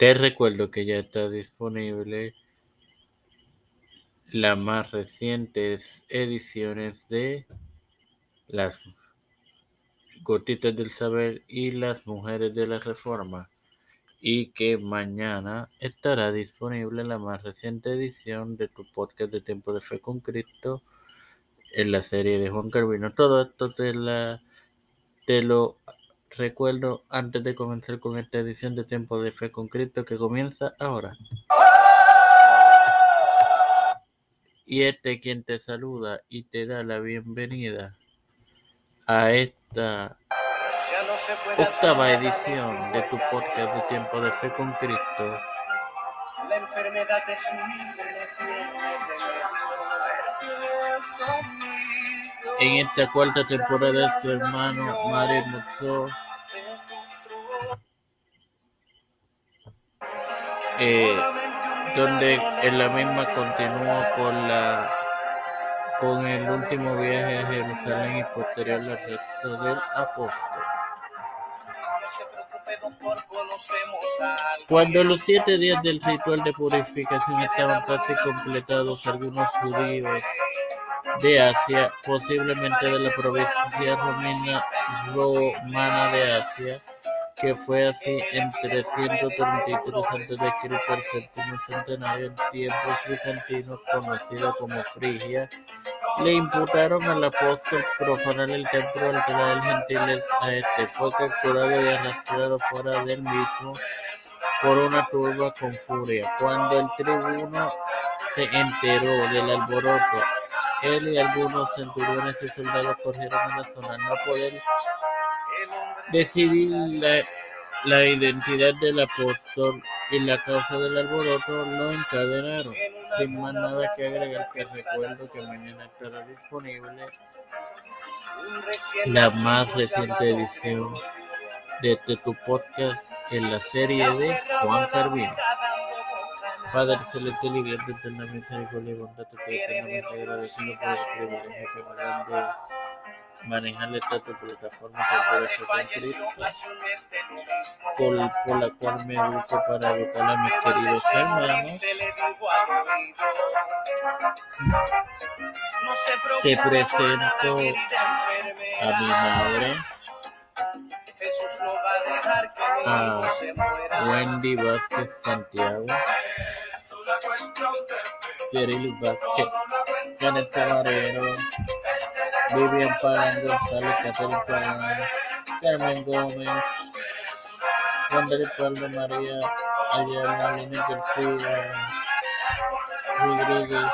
Te recuerdo que ya está disponible las más recientes ediciones de Las Gotitas del Saber y Las Mujeres de la Reforma y que mañana estará disponible la más reciente edición de tu podcast de Tiempo de Fe con Cristo en la serie de Juan Carvino. Todo esto te, la, te lo recuerdo antes de comenzar con esta edición de Tiempo de Fe con Cristo que comienza ahora. Y este quien te saluda y te da la bienvenida a esta octava edición de tu podcast de Tiempo de Fe con Cristo. La enfermedad es En esta cuarta temporada tu hermano Mario Mutso. Eh, donde en la misma continuó con la con el último viaje a Jerusalén y posterior al resto del apóstol. Cuando los siete días del ritual de purificación estaban casi completados, algunos judíos de Asia, posiblemente de la provincia romana, romana de Asia, que fue así en 333 a.C. al séptimo centenario en tiempos bizantinos, conocida como Frigia, le imputaron al apóstol profanar el templo del gentiles a este. Fue capturado y arrastrado fuera del mismo por una turba con furia. Cuando el tribuno se enteró del alboroto, él y algunos centuriones y soldados corrieron a la zona, no poder decidir la, identidad del apóstol y la causa del alboroto lo encadenaron. Sin más nada que agregar, que recuerdo que mañana estará disponible la más reciente edición de este tu podcast en la serie de Juan Carvino. Padre celestial y Dios de la misericordia y bondad, te estoy eternamente agradecido por el privilegio que me dan de manejar esta tu plataforma por eso con por, la cual me educo para educar a mis queridos hermanos. Te presento a mi madre, a Wendy Vázquez Santiago. Yerili Vázquez, Janet Camarero, Vivian Pan González Catalina, Carmen Gómez, Wandel Pablo María Ayala, Lina García, Rodríguez,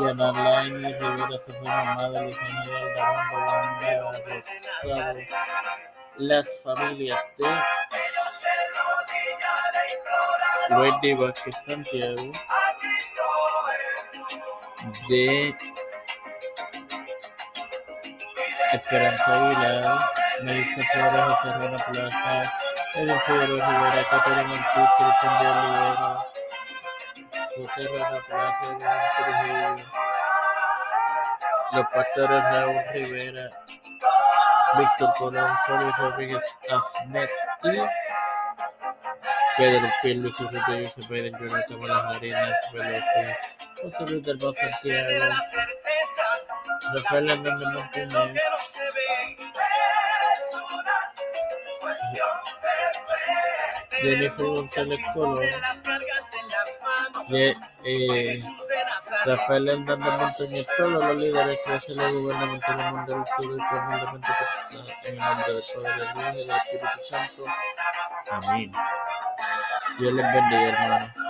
Yana Laini, Rivera Susana Madre, Ingeniera Alvarado, Rosado, las familias de Wendy Vázquez Santiago, de Esperanza Aguilar, Melissa Flores, José Rana Plaza, Edwin Figueroa Rivera, Caterina Ortiz, Cristian de Olivera, José Rana Plaza, los pastores Raúl Rivera, Víctor Colón, Félix Rodríguez Afnet y Pedro Pilo, su Rodríguez, Pedro Jonathan Harinas, Veloce, José Luis del Santiago, Rafael Hernández Martínez, Jennifer González Colón, de, eh, Rafael Hernández Montañez, todos los líderes que hacen la gubernamental del mundo del Sur y profundamente en el nombre del Padre, del Hijo y del Espíritu Santo. Amén. dia lebih dari mana